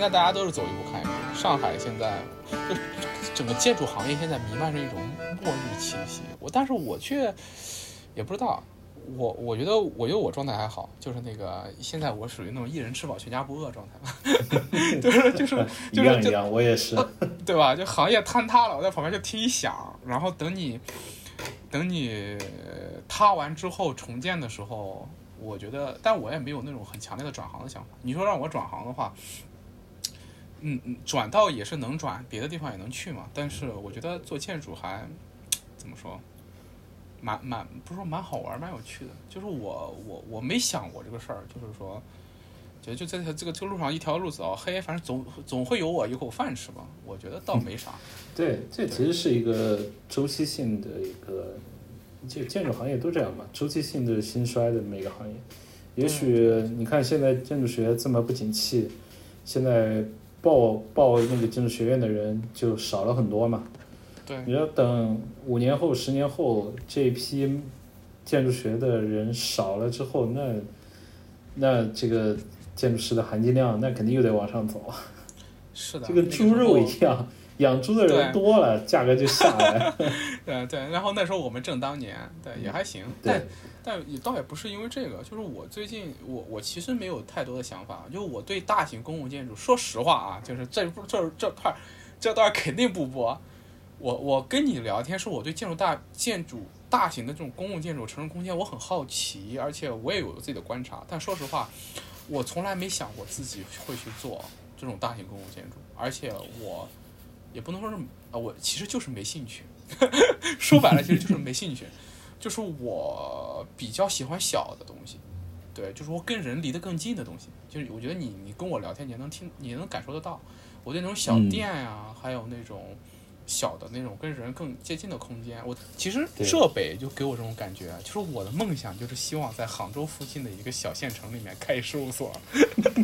现在大家都是走一步看一步。上海现在就整个建筑行业现在弥漫着一种末日气息，我但是我却也不知道。我我觉得，我觉得我状态还好，就是那个现在我属于那种一人吃饱全家不饿状态，就是就 是就是一样，我也是，对吧？就行业坍塌了，我在旁边就听一响，然后等你等你塌完之后重建的时候，我觉得，但我也没有那种很强烈的转行的想法。你说让我转行的话，嗯嗯，转到也是能转，别的地方也能去嘛。但是我觉得做建筑还怎么说？蛮蛮不是说蛮好玩，蛮有趣的。就是我我我没想过这个事儿，就是说，觉得就在这个这个路上一条路走黑，反正总总会有我一口饭吃吧。我觉得倒没啥。对，这其实是一个周期性的一个，就建筑行业都这样嘛，周期性的兴衰的每个行业。也许你看现在建筑学这么不景气，现在报报那个建筑学院的人就少了很多嘛。你要等五年后、十年后，这批建筑学的人少了之后，那那这个建筑师的含金量，那肯定又得往上走。是的，就跟猪肉一样，养猪的人多了，价格就下来。对对，然后那时候我们正当年，对也还行。但但也倒也不是因为这个，就是我最近我我其实没有太多的想法，就我对大型公共建筑，说实话啊，就是这不这这块这段肯定不播。我我跟你聊天，是我对建筑大建筑大型的这种公共建筑、城市空间我很好奇，而且我也有自己的观察。但说实话，我从来没想过自己会去做这种大型公共建筑，而且我也不能说是啊，我其实就是没兴趣。说白了，其实就是没兴趣，就是我比较喜欢小的东西，对，就是我跟人离得更近的东西。就是我觉得你你跟我聊天，你能听，你能感受得到，我对那种小店呀，还有那种。小的那种跟人更接近的空间，我其实浙北就给我这种感觉，就是我的梦想就是希望在杭州附近的一个小县城里面开事务所，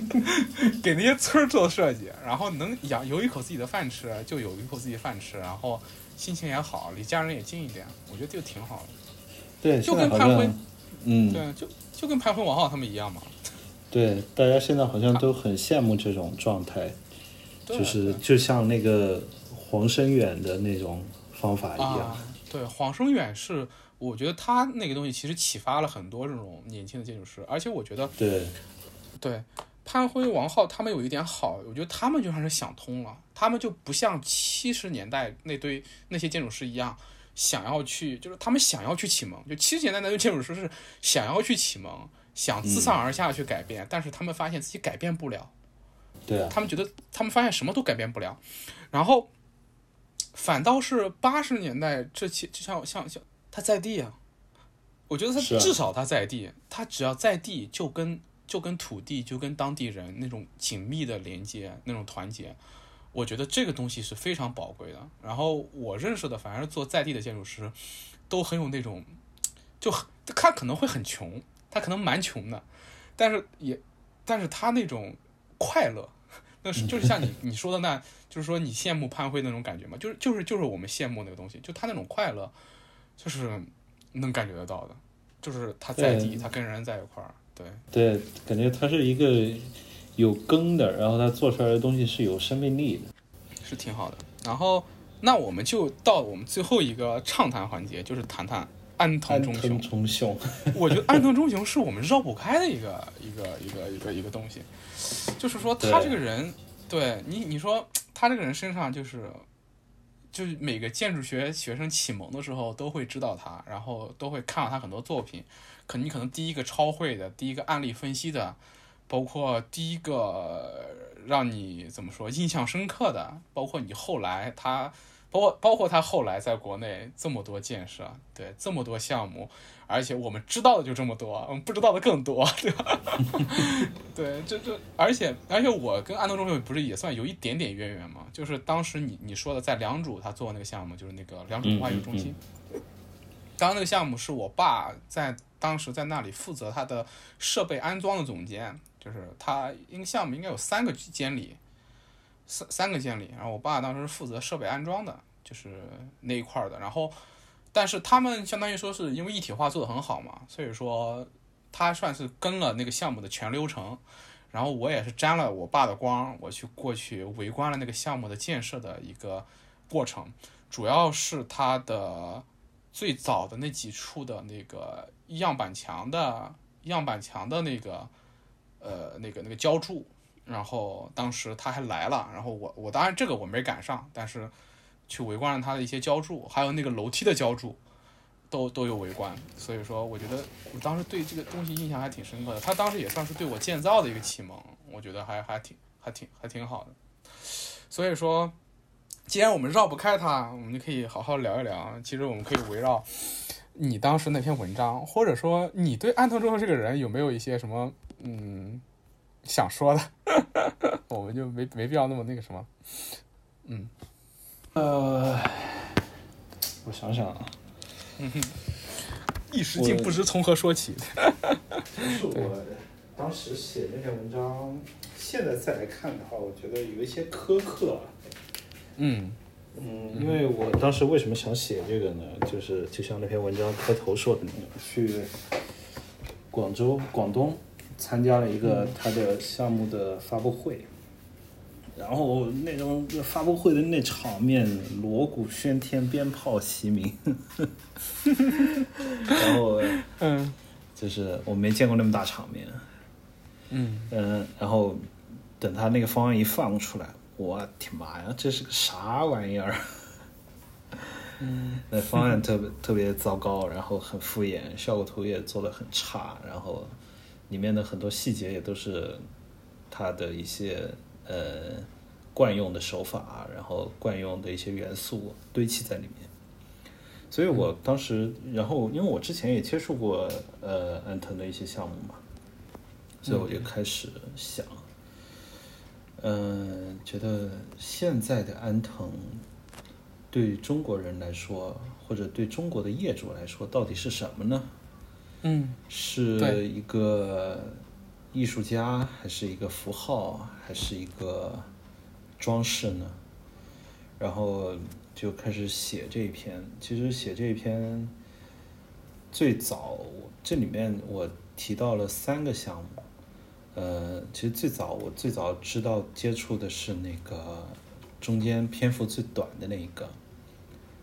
给那些村儿做设计，然后能养有一口自己的饭吃，就有一口自己饭吃，然后心情也好，离家人也近一点，我觉得就挺好的。对，就跟潘辉，嗯，对，就就跟潘辉、王浩他们一样嘛。对，大家现在好像都很羡慕这种状态，就是就像那个。黄生远的那种方法一样，对，黄生远是，我觉得他那个东西其实启发了很多这种年轻的建筑师，而且我觉得，对，对，潘辉、王浩他们有一点好，我觉得他们就算是想通了，他们就不像七十年代那堆那些建筑师一样，想要去，就是他们想要去启蒙，就七十年代那些建筑师是想要去启蒙，想自上而下去改变，但是他们发现自己改变不了，对啊，他们觉得他们发现什么都改变不了，然后。反倒是八十年代这期，就像像像他在地啊，我觉得他至少他在地，他只要在地，就跟就跟土地，就跟当地人那种紧密的连接，那种团结，我觉得这个东西是非常宝贵的。然后我认识的，反而做在地的建筑师，都很有那种，就他可能会很穷，他可能蛮穷的，但是也，但是他那种快乐。那是就是像你你说的那，就是说你羡慕潘辉那种感觉嘛，就是就是就是我们羡慕那个东西，就他那种快乐，就是能感觉得到的，就是他在地，他跟人在一块儿，对。对，感觉他是一个有根的，然后他做出来的东西是有生命力的，是挺好的。然后那我们就到我们最后一个畅谈环节，就是谈谈安藤忠雄。我觉得安藤忠雄是我们绕不开的一个一个一个一个一个东西。就是说，他这个人，对你，你说他这个人身上就是，就是每个建筑学学生启蒙的时候都会知道他，然后都会看到他很多作品。可你可能第一个超会的，第一个案例分析的，包括第一个让你怎么说印象深刻的，包括你后来他，包括包括他后来在国内这么多建设，对这么多项目。而且我们知道的就这么多，我们不知道的更多，对吧？对，这这，而且而且我跟安东中学不是也算有一点点渊源嘛？就是当时你你说的在良渚他做那个项目，就是那个良渚文化艺术中心。当那个项目是我爸在当时在那里负责他的设备安装的总监，就是他一个项目应该有三个监理，三三个监理，然后我爸当时负责设备安装的，就是那一块的，然后。但是他们相当于说是因为一体化做的很好嘛，所以说他算是跟了那个项目的全流程，然后我也是沾了我爸的光，我去过去围观了那个项目的建设的一个过程，主要是它的最早的那几处的那个样板墙的样板墙的那个呃那个那个浇筑，然后当时他还来了，然后我我当然这个我没赶上，但是去围观了他的一些浇筑，还有那个楼梯的浇筑。都都有围观，所以说我觉得我当时对这个东西印象还挺深刻的。他当时也算是对我建造的一个启蒙，我觉得还还挺还挺还挺好的。所以说，既然我们绕不开它，我们就可以好好聊一聊。其实我们可以围绕你当时那篇文章，或者说你对安藤忠雄这个人有没有一些什么嗯想说的，我们就没没必要那么那个什么。嗯，呃，我想想啊。嗯哼，一时竟不知从何说起。是我当时写那篇文章，现在再来看的话，我觉得有一些苛刻。嗯嗯，因为我当时为什么想写这个呢？就是就像那篇文章开头说的那样，去广州、广东参加了一个他的项目的发布会。然后那种发布会的那场面，锣鼓喧天，鞭炮齐鸣，然后嗯，就是我没见过那么大场面，嗯。嗯，然后等他那个方案一放出来，我天妈呀，这是个啥玩意儿？嗯，那方案特别特别糟糕，然后很敷衍，效果图也做的很差，然后里面的很多细节也都是他的一些。呃，惯用的手法，然后惯用的一些元素堆砌在里面，所以我当时，然后因为我之前也接触过呃安藤的一些项目嘛，所以我就开始想，嗯，觉得现在的安藤对中国人来说，或者对中国的业主来说，到底是什么呢？嗯，是一个。艺术家还是一个符号，还是一个装饰呢？然后就开始写这一篇。其实写这一篇最早，这里面我提到了三个项目。呃，其实最早我最早知道接触的是那个中间篇幅最短的那一个，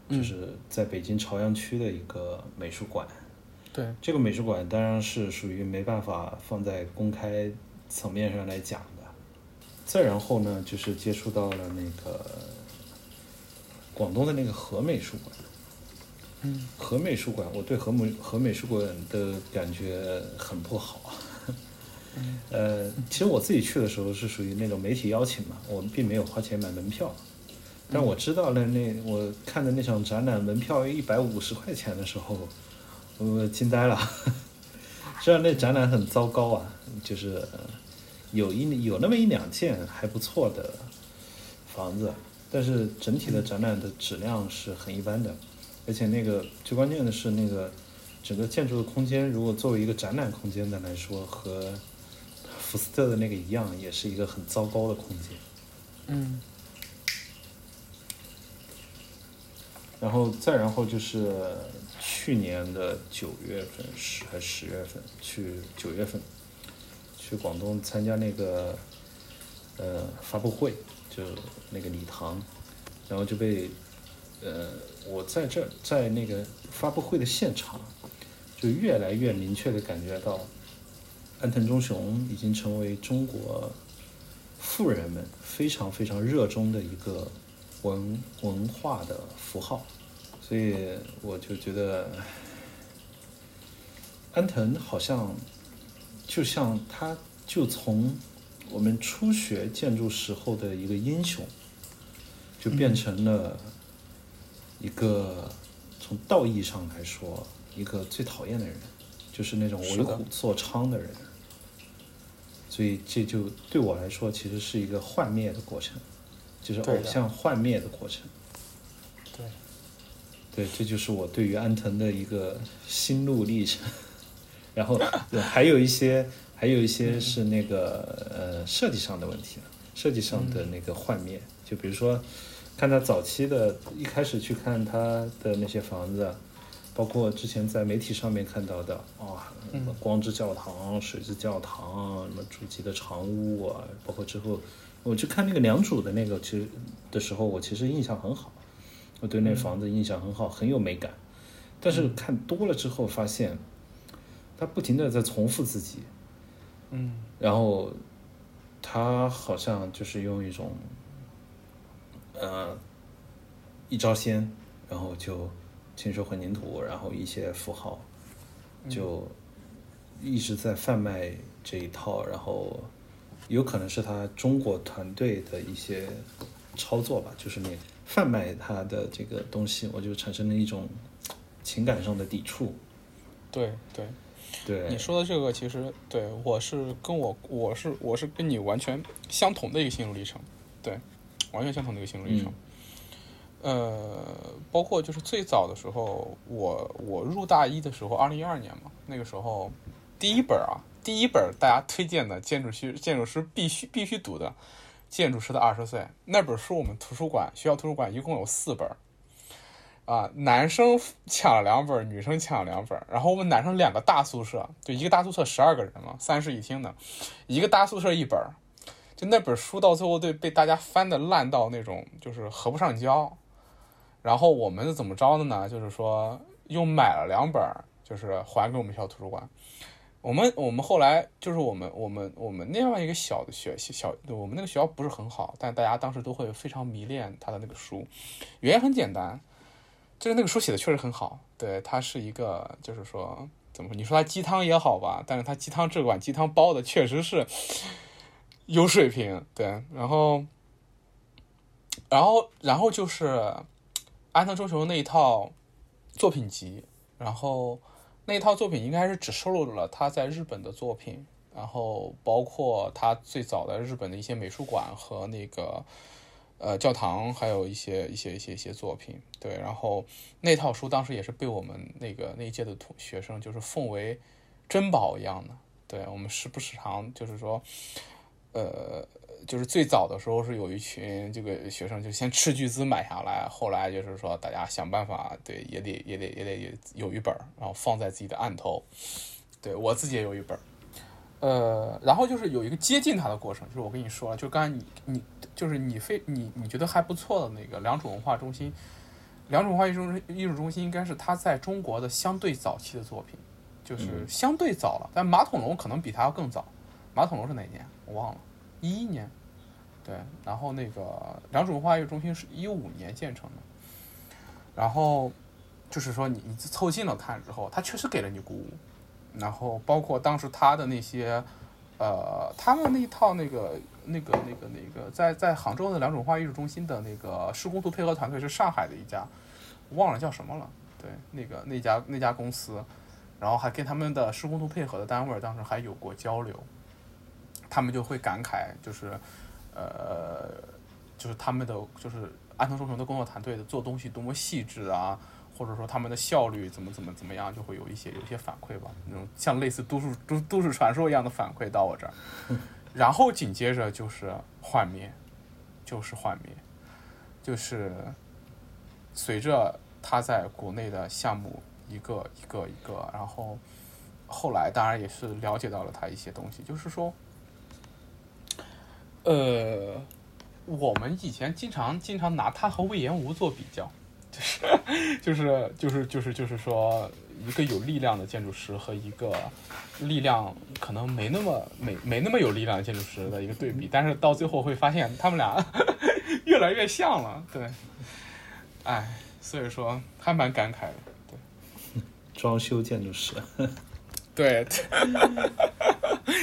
就是在北京朝阳区的一个美术馆。对这个美术馆当然是属于没办法放在公开层面上来讲的。再然后呢，就是接触到了那个广东的那个和美术馆。嗯，和美术馆，我对和美和美术馆的感觉很不好。呃，其实我自己去的时候是属于那种媒体邀请嘛，我们并没有花钱买门票。但我知道了那我看的那场展览门票一百五十块钱的时候。我惊呆了，虽然那展览很糟糕啊，就是有一有那么一两件还不错的房子，但是整体的展览的质量是很一般的，而且那个最关键的是那个整个建筑的空间，如果作为一个展览空间的来说，和福斯特的那个一样，也是一个很糟糕的空间。嗯。然后再然后就是去年的九月份十还是十月份去九月份去广东参加那个呃发布会，就那个礼堂，然后就被呃我在这在那个发布会的现场，就越来越明确的感觉到，安藤忠雄已经成为中国富人们非常非常热衷的一个。文文化的符号，所以我就觉得安藤好像就像他，就从我们初学建筑时候的一个英雄，就变成了一个从道义上来说一个最讨厌的人，就是那种为虎作伥的人。所以这就对我来说，其实是一个幻灭的过程。就是偶像幻灭的过程，对，对，这就是我对于安藤的一个心路历程。然后还有一些，还有一些是那个呃设计上的问题设计上的那个幻灭。就比如说，看他早期的，一开始去看他的那些房子，包括之前在媒体上面看到的啊，光之教堂、水之教堂，什么主机的长屋啊，包括之后我去看那个良渚的那个，其实的时候我其实印象很好，我对那房子印象很好，很有美感。但是看多了之后发现，他不停的在重复自己，嗯，然后他好像就是用一种呃一招鲜，然后就。清水混凝土，然后一些符号，就一直在贩卖这一套，然后有可能是他中国团队的一些操作吧，就是你贩卖他的这个东西，我就产生了一种情感上的抵触。对对对，你说的这个其实对我是跟我我是我是跟你完全相同的一个心路历程，对，完全相同的一个心路历程。呃，包括就是最早的时候，我我入大一的时候，二零一二年嘛，那个时候第一本啊，第一本大家推荐的建筑师建筑师必须必须读的《建筑师的二十岁》那本书，我们图书馆学校图书馆一共有四本，啊，男生抢了两本，女生抢了两本，然后我们男生两个大宿舍，就一个大宿舍十二个人嘛，三室一厅的，一个大宿舍一本，就那本书到最后对被大家翻的烂到那种就是合不上胶。然后我们是怎么着的呢？就是说又买了两本，就是还给我们学校图书馆。我们我们后来就是我们我们我们那样一个小的学小，我们那个学校不是很好，但大家当时都会非常迷恋他的那个书。原因很简单，就是那个书写的确实很好。对，它是一个就是说怎么说？你说它鸡汤也好吧，但是它鸡汤这碗鸡汤包的确实是有水平。对，然后然后然后就是。安藤忠雄那一套作品集，然后那套作品应该是只收录了他在日本的作品，然后包括他最早的日本的一些美术馆和那个呃教堂，还有一些一些一些一些作品。对，然后那套书当时也是被我们那个那一届的同学生就是奉为珍宝一样的。对我们时不时常就是说，呃。就是最早的时候是有一群这个学生就先斥巨资买下来，后来就是说大家想办法，对，也得也得也得有一本，然后放在自己的案头。对我自己也有一本，呃，然后就是有一个接近他的过程，就是我跟你说了，就刚才你你就是你非你你觉得还不错的那个良渚文化中心，良渚文化艺术艺术中心应该是他在中国的相对早期的作品，就是相对早了，但马桶龙可能比他要更早。马桶龙是哪年？我忘了。一一年，对，然后那个良渚文化艺术中心是一五年建成的，然后就是说你你凑近了看之后，他确实给了你鼓舞，然后包括当时他的那些，呃，他们那一套那个那个那个那个在在杭州的良渚文化艺术中心的那个施工图配合团队是上海的一家，忘了叫什么了，对，那个那家那家公司，然后还跟他们的施工图配合的单位当时还有过交流。他们就会感慨，就是，呃，就是他们的就是安藤忠雄的工作团队的做东西多么细致啊，或者说他们的效率怎么怎么怎么样，就会有一些有一些反馈吧，那种像类似都市都都市传说一样的反馈到我这儿，然后紧接着就是幻灭，就是幻灭，就是随着他在国内的项目一个一个一个，然后后来当然也是了解到了他一些东西，就是说。呃，我们以前经常经常拿他和魏延吴做比较，就是就是就是就是就是说，一个有力量的建筑师和一个力量可能没那么没没那么有力量的建筑师的一个对比，但是到最后会发现他们俩 越来越像了，对，哎，所以说还蛮感慨的，对，装修建筑师。对，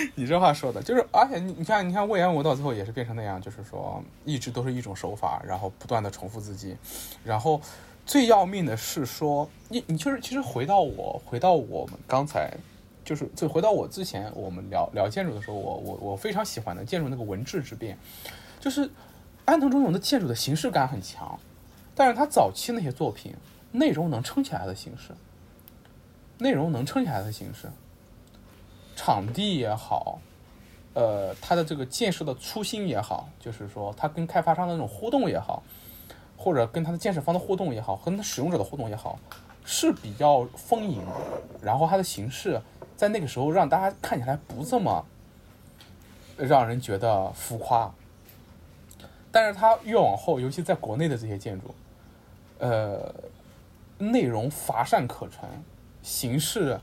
你这话说的就是，而且你你看，你看魏延武到最后也是变成那样，就是说一直都是一种手法，然后不断的重复自己，然后最要命的是说，你你就是其实回到我回到我们刚才，就是就回到我之前我们聊聊建筑的时候，我我我非常喜欢的建筑那个文质之变，就是安藤忠雄的建筑的形式感很强，但是他早期那些作品内容能撑起来的形式。内容能撑起来的形式，场地也好，呃，它的这个建设的初心也好，就是说它跟开发商的那种互动也好，或者跟它的建设方的互动也好，和它使用者的互动也好，是比较丰盈，然后它的形式在那个时候让大家看起来不这么让人觉得浮夸。但是它越往后，尤其在国内的这些建筑，呃，内容乏善可陈，形式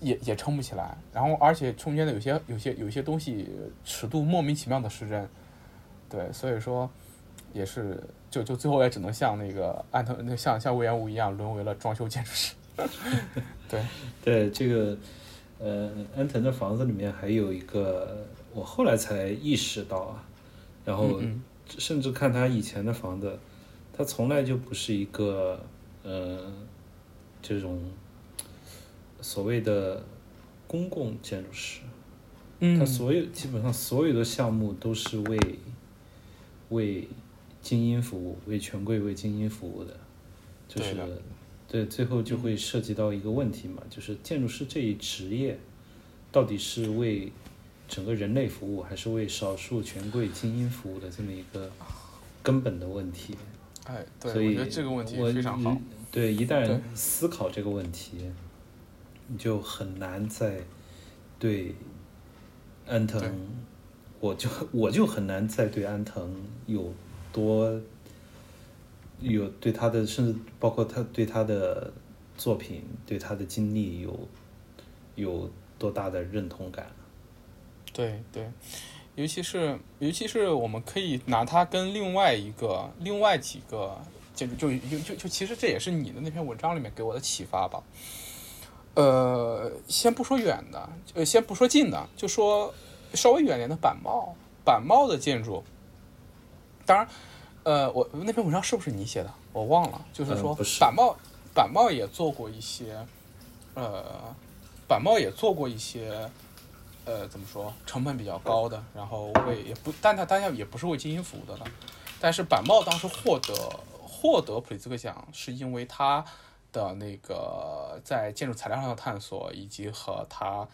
也也撑不起来，然后而且中间的有些有些有些东西尺度莫名其妙的失真，对，所以说也是就就最后也只能像那个安藤那像像魏延武一样沦为了装修建筑师。对对，这个呃安藤的房子里面还有一个，我后来才意识到啊。然后，甚至看他以前的房子，他从来就不是一个呃这种所谓的公共建筑师。他所有基本上所有的项目都是为为精英服务，为权贵、为精英服务的。就是对，最后就会涉及到一个问题嘛，就是建筑师这一职业到底是为。整个人类服务还是为少数权贵精英服务的这么一个根本的问题。哎，对，我觉得这个问题非常好。对，一旦思考这个问题，你就很难再对安藤，我就我就很难再对安藤有多有对他的，甚至包括他对他的作品、对他的经历有有多大的认同感。对对，尤其是尤其是我们可以拿他跟另外一个、另外几个就就就就其实这也是你的那篇文章里面给我的启发吧。呃，先不说远的，呃，先不说近的，就说稍微远点的板帽，板帽的建筑。当然，呃，我那篇文章是不是你写的？我忘了。就是说，板帽板帽也做过一些，呃，板帽也做过一些。呃，怎么说？成本比较高的，然后为也不，但它当然也不是为精英服务的了。但是板帽当时获得获得普利兹克奖，是因为它的那个在建筑材料上的探索，以及和他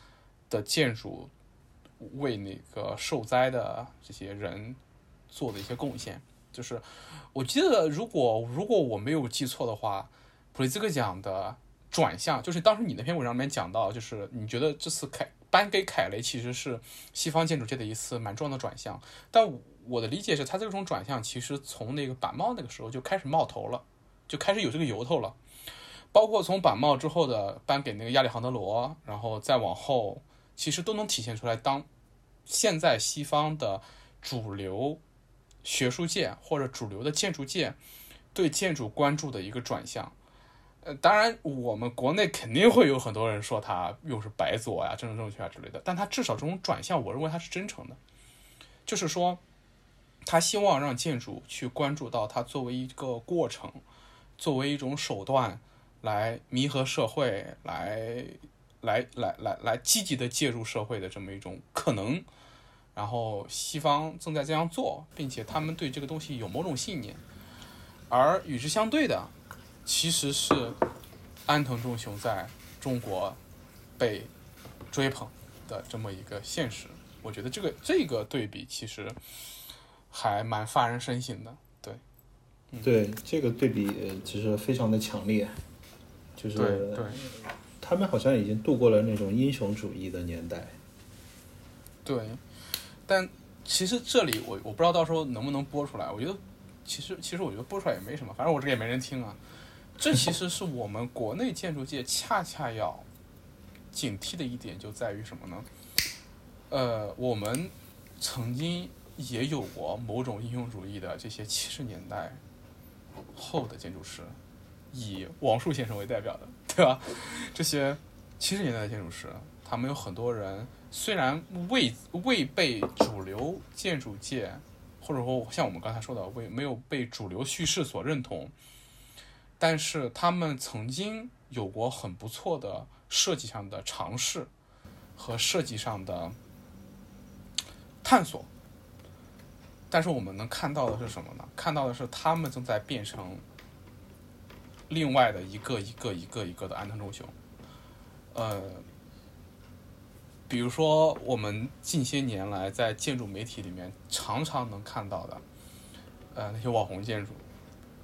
的建筑为那个受灾的这些人做的一些贡献。就是我记得，如果如果我没有记错的话，普利兹克奖的转向，就是当时你那篇文章里面讲到，就是你觉得这次凯。颁给凯雷其实是西方建筑界的一次蛮重要的转向，但我的理解是，他这种转向其实从那个板帽那个时候就开始冒头了，就开始有这个由头了。包括从板帽之后的颁给那个亚历杭德罗，然后再往后，其实都能体现出来，当现在西方的主流学术界或者主流的建筑界对建筑关注的一个转向。呃，当然，我们国内肯定会有很多人说他又是白左呀、政治正确啊之类的，但他至少这种转向，我认为他是真诚的，就是说，他希望让建筑去关注到它作为一个过程，作为一种手段来弥合社会，来来来来来积极的介入社会的这么一种可能。然后西方正在这样做，并且他们对这个东西有某种信念，而与之相对的。其实是安藤忠雄在中国被追捧的这么一个现实，我觉得这个这个对比其实还蛮发人深省的。对，对，这个对比其实非常的强烈，就是对他们好像已经度过了那种英雄主义的年代。对，但其实这里我我不知道到时候能不能播出来，我觉得其实其实我觉得播出来也没什么，反正我这个也没人听啊。这其实是我们国内建筑界恰恰要警惕的一点，就在于什么呢？呃，我们曾经也有过某种英雄主义的这些七十年代后的建筑师，以王树先生为代表的，对吧？这些七十年代的建筑师，他们有很多人虽然未未被主流建筑界，或者说像我们刚才说的，未没有被主流叙事所认同。但是他们曾经有过很不错的设计上的尝试和设计上的探索，但是我们能看到的是什么呢？看到的是他们正在变成另外的一个一个一个一个的安藤忠雄。呃，比如说我们近些年来在建筑媒体里面常常能看到的，呃，那些网红建筑。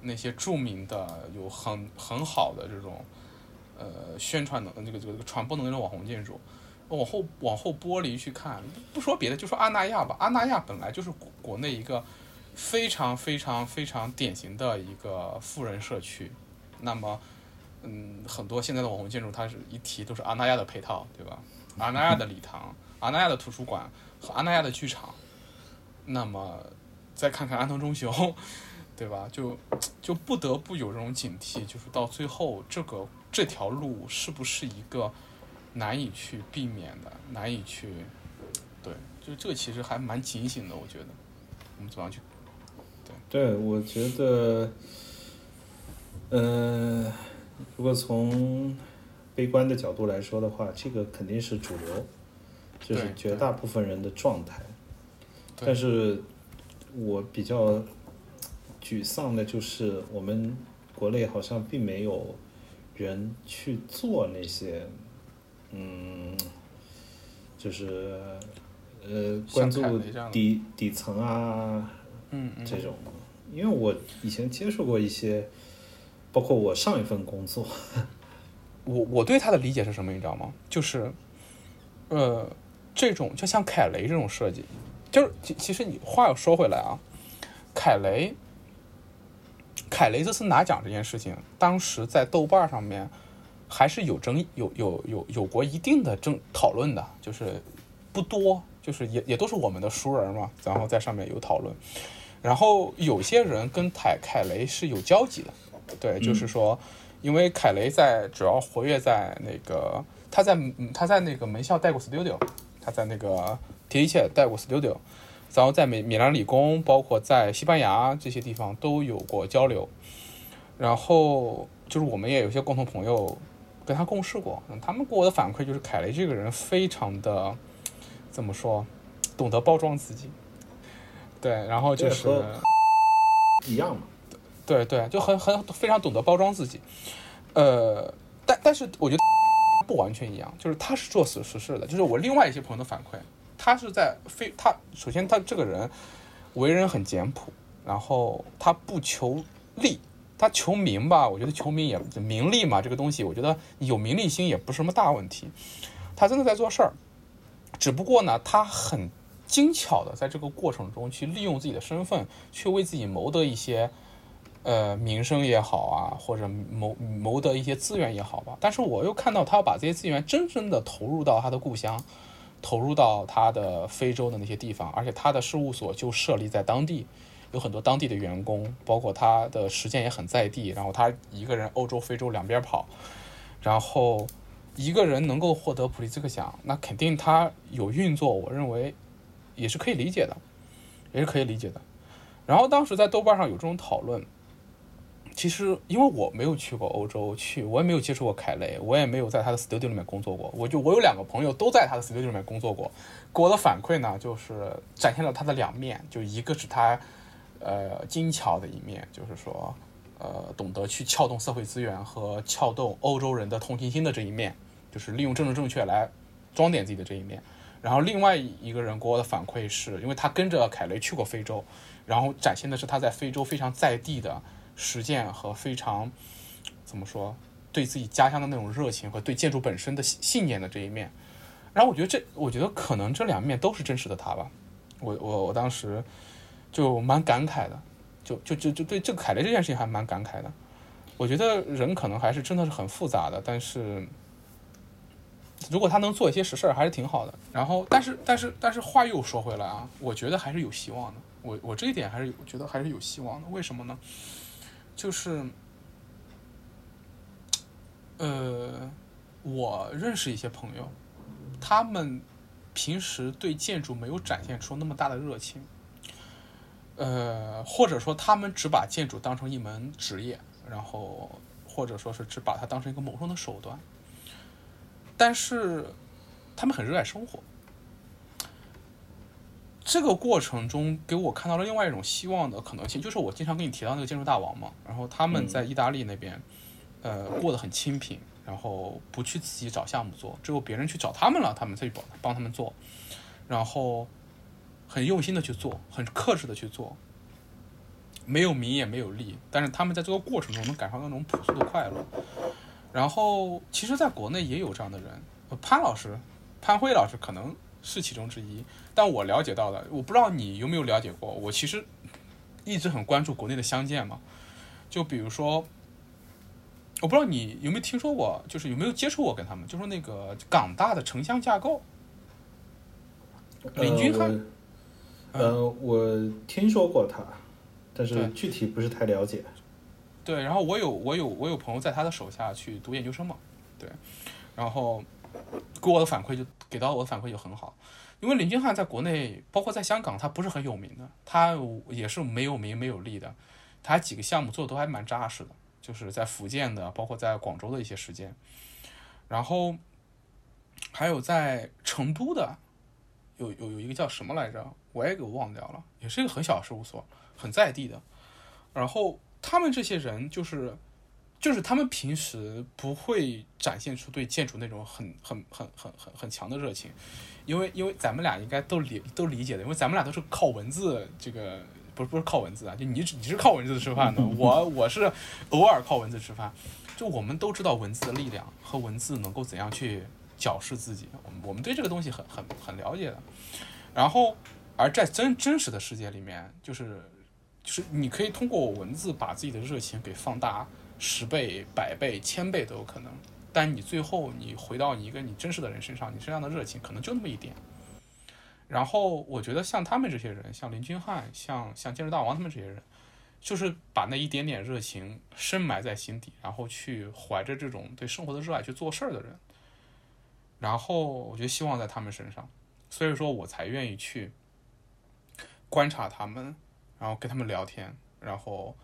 那些著名的有很很好的这种呃宣传能这个这个传播能力的网红建筑，往后往后剥离去看，不说别的，就说阿那亚吧。阿那亚本来就是国国内一个非常非常非常典型的一个富人社区，那么嗯，很多现在的网红建筑，它是一提都是阿那亚的配套，对吧？阿那亚的礼堂、阿那亚的图书馆和阿那亚的剧场，那么再看看安藤忠雄。对吧？就就不得不有这种警惕，就是到最后这个这条路是不是一个难以去避免的，难以去对，就这个其实还蛮警醒的，我觉得。我们怎么样去？对，对我觉得，嗯，如果从悲观的角度来说的话，这个肯定是主流，就是绝大部分人的状态。但是我比较。沮丧的就是我们国内好像并没有人去做那些，嗯，就是呃关注底底层啊，嗯这种，因为我以前接触过一些，包括我上一份工作，我我对他的理解是什么，你知道吗？就是，呃，这种就像凯雷这种设计，就是其其实你话又说回来啊，凯雷。凯雷这次拿奖这件事情，当时在豆瓣上面还是有争，有有有有过一定的争讨论的，就是不多，就是也也都是我们的熟人嘛，然后在上面有讨论。然后有些人跟凯凯雷是有交集的，对，就是说，因为凯雷在主要活跃在那个他在他在那个门校带过 studio，他在那个提里切带过 studio。然后在美米兰理工，包括在西班牙这些地方都有过交流，然后就是我们也有些共同朋友跟他共事过，他们给我的反馈就是凯雷这个人非常的怎么说，懂得包装自己，对，然后就是一样嘛，对对，就很很非常懂得包装自己，呃，但但是我觉得不完全一样，就是他是做实实事的，就是我另外一些朋友的反馈。他是在非他首先他这个人为人很简朴，然后他不求利，他求名吧，我觉得求名也名利嘛，这个东西我觉得有名利心也不是什么大问题。他真的在做事儿，只不过呢，他很精巧的在这个过程中去利用自己的身份，去为自己谋得一些呃名声也好啊，或者谋谋得一些资源也好吧。但是我又看到他要把这些资源真正的投入到他的故乡。投入到他的非洲的那些地方，而且他的事务所就设立在当地，有很多当地的员工，包括他的时间也很在地。然后他一个人欧洲、非洲两边跑，然后一个人能够获得普利兹克奖，那肯定他有运作，我认为也是可以理解的，也是可以理解的。然后当时在豆瓣上有这种讨论。其实，因为我没有去过欧洲，去我也没有接触过凯雷，我也没有在他的 studio 里面工作过。我就我有两个朋友都在他的 studio 里面工作过，给我的反馈呢，就是展现了他的两面，就一个是他，呃，精巧的一面，就是说，呃，懂得去撬动社会资源和撬动欧洲人的同情心的这一面，就是利用政治正确来装点自己的这一面。然后另外一个人给我的反馈是，因为他跟着凯雷去过非洲，然后展现的是他在非洲非常在地的。实践和非常怎么说，对自己家乡的那种热情和对建筑本身的信信念的这一面，然后我觉得这，我觉得可能这两面都是真实的他吧。我我我当时就蛮感慨的，就就就就对这个凯雷这件事情还蛮感慨的。我觉得人可能还是真的是很复杂的，但是如果他能做一些实事儿，还是挺好的。然后，但是但是但是话又说回来啊，我觉得还是有希望的。我我这一点还是我觉得还是有希望的。为什么呢？就是，呃，我认识一些朋友，他们平时对建筑没有展现出那么大的热情，呃，或者说他们只把建筑当成一门职业，然后或者说是只把它当成一个谋生的手段，但是他们很热爱生活。这个过程中给我看到了另外一种希望的可能性，就是我经常跟你提到那个建筑大王嘛，然后他们在意大利那边，呃，过得很清贫，然后不去自己找项目做，只有别人去找他们了，他们才去帮帮他们做，然后很用心的去做，很克制的去做，没有名也没有利，但是他们在这个过程中能感受到那种朴素的快乐。然后，其实，在国内也有这样的人，潘老师、潘辉老师可能是其中之一。但我了解到的，我不知道你有没有了解过。我其实一直很关注国内的相见嘛，就比如说，我不知道你有没有听说过，就是有没有接触过跟他们，就是那个港大的城乡架构，林君汉。呃，我听说过他，但是具体不是太了解。对，然后我有我有我有朋友在他的手下去读研究生嘛，对，然后给我的反馈就给到我的反馈就很好，因为林俊汉在国内，包括在香港，他不是很有名的，他也是没有名没有利的，他几个项目做的都还蛮扎实的，就是在福建的，包括在广州的一些时间，然后还有在成都的，有有有一个叫什么来着？我也给忘掉了，也是一个很小事务所，很在地的。然后他们这些人就是，就是他们平时不会展现出对建筑那种很很很很很很强的热情，因为因为咱们俩应该都理都理解的，因为咱们俩都是靠文字这个，不是不是靠文字啊，就你你是靠文字吃饭的，我 我是偶尔靠文字吃饭，就我们都知道文字的力量和文字能够怎样去矫饰自己，我们我们对这个东西很很很了解的，然后。而在真真实的世界里面，就是，就是你可以通过文字把自己的热情给放大十倍、百倍、千倍都有可能。但你最后你回到你一个你真实的人身上，你身上的热情可能就那么一点。然后我觉得像他们这些人，像林君汉、像像建筑大王他们这些人，就是把那一点点热情深埋在心底，然后去怀着这种对生活的热爱去做事儿的人。然后我觉得希望在他们身上，所以说我才愿意去。观察他们，然后跟他们聊天，然后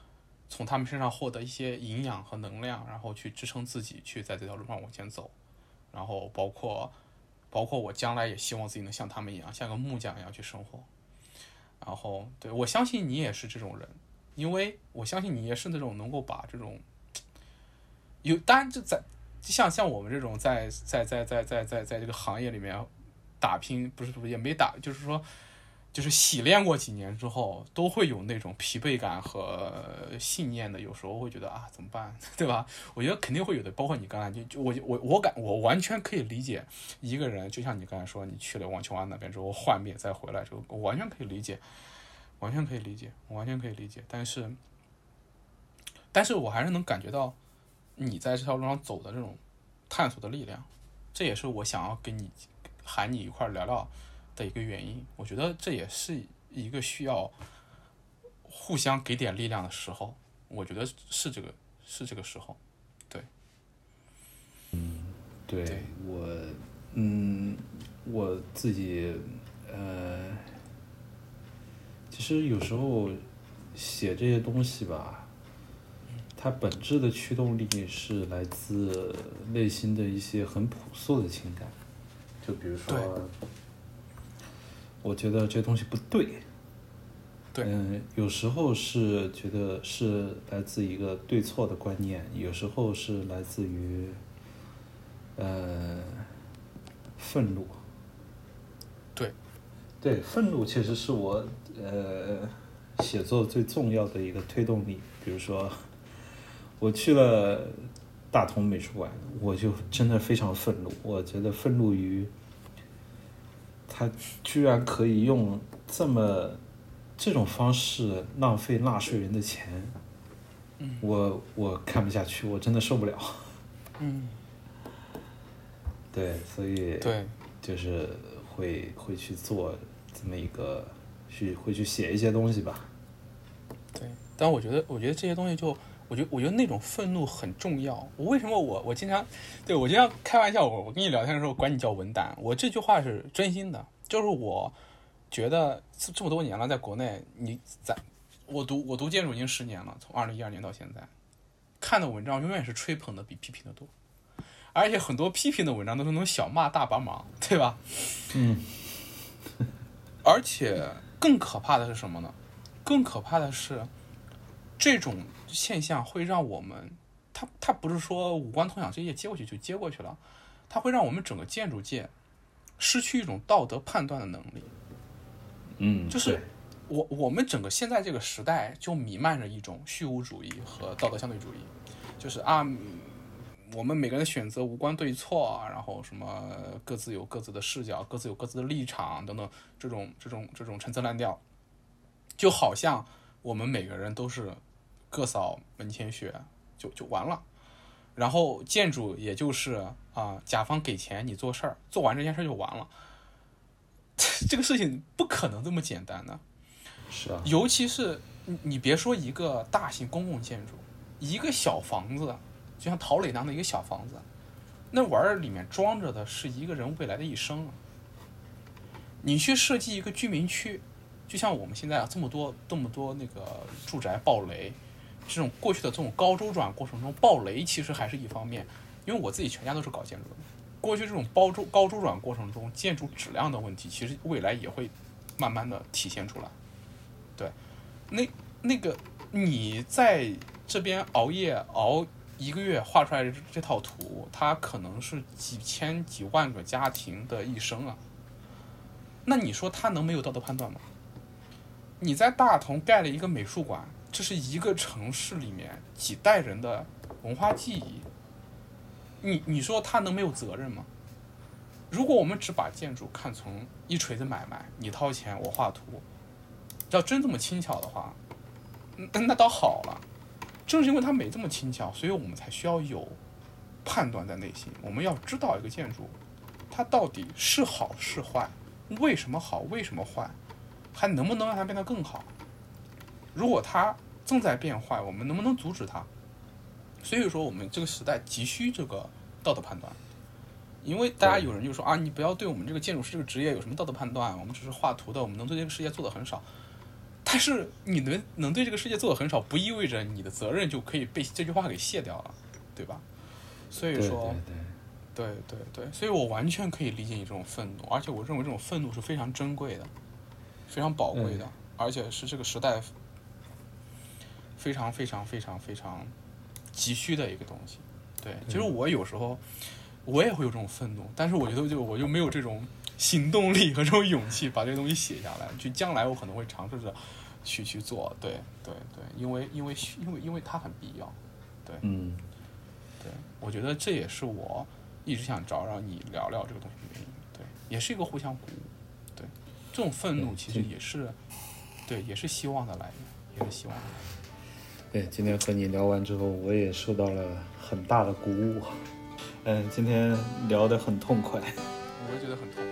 从他们身上获得一些营养和能量，然后去支撑自己去在这条路上往前走。然后包括包括我将来也希望自己能像他们一样，像个木匠一样去生活。然后对我相信你也是这种人，因为我相信你也是那种能够把这种有当然就在像像我们这种在在在在在在在这个行业里面打拼，不是不是也没打，就是说。就是洗练过几年之后，都会有那种疲惫感和信念的。有时候会觉得啊，怎么办，对吧？我觉得肯定会有的。包括你刚才就就我我我感我完全可以理解一个人，就像你刚才说，你去了网球湾那边之后幻灭再回来之后，我完全可以理解，完全可以理解，我完全可以理解。但是，但是我还是能感觉到你在这条路上走的这种探索的力量，这也是我想要跟你喊你一块聊聊。的一个原因，我觉得这也是一个需要互相给点力量的时候。我觉得是这个，是这个时候，对。嗯，对我，嗯，我自己，呃，其实有时候写这些东西吧，它本质的驱动力是来自内心的一些很朴素的情感，就比如说。我觉得这东西不对，对，嗯，有时候是觉得是来自一个对错的观念，有时候是来自于，呃，愤怒，对，对，愤怒其实是我呃写作最重要的一个推动力。比如说，我去了大同美术馆，我就真的非常愤怒，我觉得愤怒于。他居然可以用这么这种方式浪费纳税人的钱，我我看不下去，我真的受不了。嗯，对，所以对，就是会会去做这么一个，去会去写一些东西吧。对，但我觉得，我觉得这些东西就。我觉得，我觉得那种愤怒很重要。我为什么我我经常，对我经常开玩笑，我我跟你聊天的时候管你叫文胆，我这句话是真心的。就是我觉得这么多年了，在国内，你在，我读我读建筑已经十年了，从二零一二年到现在，看的文章永远是吹捧的比批评的多，而且很多批评的文章都是那种小骂大帮忙，对吧？嗯。而且更可怕的是什么呢？更可怕的是这种。现象会让我们，他他不是说五官同享这些接过去就接过去了，他会让我们整个建筑界失去一种道德判断的能力。嗯，就是我我们整个现在这个时代就弥漫着一种虚无主义和道德相对主义，就是啊，我们每个人的选择无关对错，然后什么各自有各自的视角，各自有各自的立场等等，这种这种这种陈词滥调，就好像我们每个人都是各扫门前雪，就就完了。然后建筑也就是啊，甲方给钱你做事儿，做完这件事儿就完了。这个事情不可能这么简单的。是啊，尤其是你，你别说一个大型公共建筑，一个小房子，就像陶磊那样的一个小房子，那玩意儿里面装着的是一个人未来的一生啊。你去设计一个居民区，就像我们现在啊这么多这么多那个住宅爆雷，这种过去的这种高周转过程中爆雷其实还是一方面，因为我自己全家都是搞建筑的，过去这种包周高周转过程中建筑质量的问题，其实未来也会慢慢的体现出来。对，那那个你在这边熬夜熬一个月画出来的这套图，它可能是几千几万个家庭的一生啊。那你说他能没有道德判断吗？你在大同盖了一个美术馆，这是一个城市里面几代人的文化记忆。你你说他能没有责任吗？如果我们只把建筑看成一锤子买卖，你掏钱我画图。要真这么轻巧的话，那那倒好了。正是因为它没这么轻巧，所以我们才需要有判断在内心。我们要知道一个建筑，它到底是好是坏，为什么好，为什么坏，还能不能让它变得更好？如果它正在变坏，我们能不能阻止它？所以说，我们这个时代急需这个道德判断。因为大家有人就说啊，你不要对我们这个建筑师这个职业有什么道德判断，我们只是画图的，我们能对这个世界做的很少。但是你能能对这个世界做的很少，不意味着你的责任就可以被这句话给卸掉了，对吧？所以说，对对对，所以我完全可以理解你这种愤怒，而且我认为这种愤怒是非常珍贵的，非常宝贵的，而且是这个时代非常非常非常非常急需的一个东西。对，其实我有时候我也会有这种愤怒，但是我觉得就我就没有这种。行动力和这种勇气，把这个东西写下来，就将来我可能会尝试着去去做。对对对，因为因为因为因为它很必要。对，嗯，对，我觉得这也是我一直想找找你聊聊这个东西的原因。对，也是一个互相鼓舞。对，这种愤怒其实也是，对，也是希望的来源，也是希望的来源。对，今天和你聊完之后，我也受到了很大的鼓舞。嗯，今天聊得很痛快，我也觉得很痛。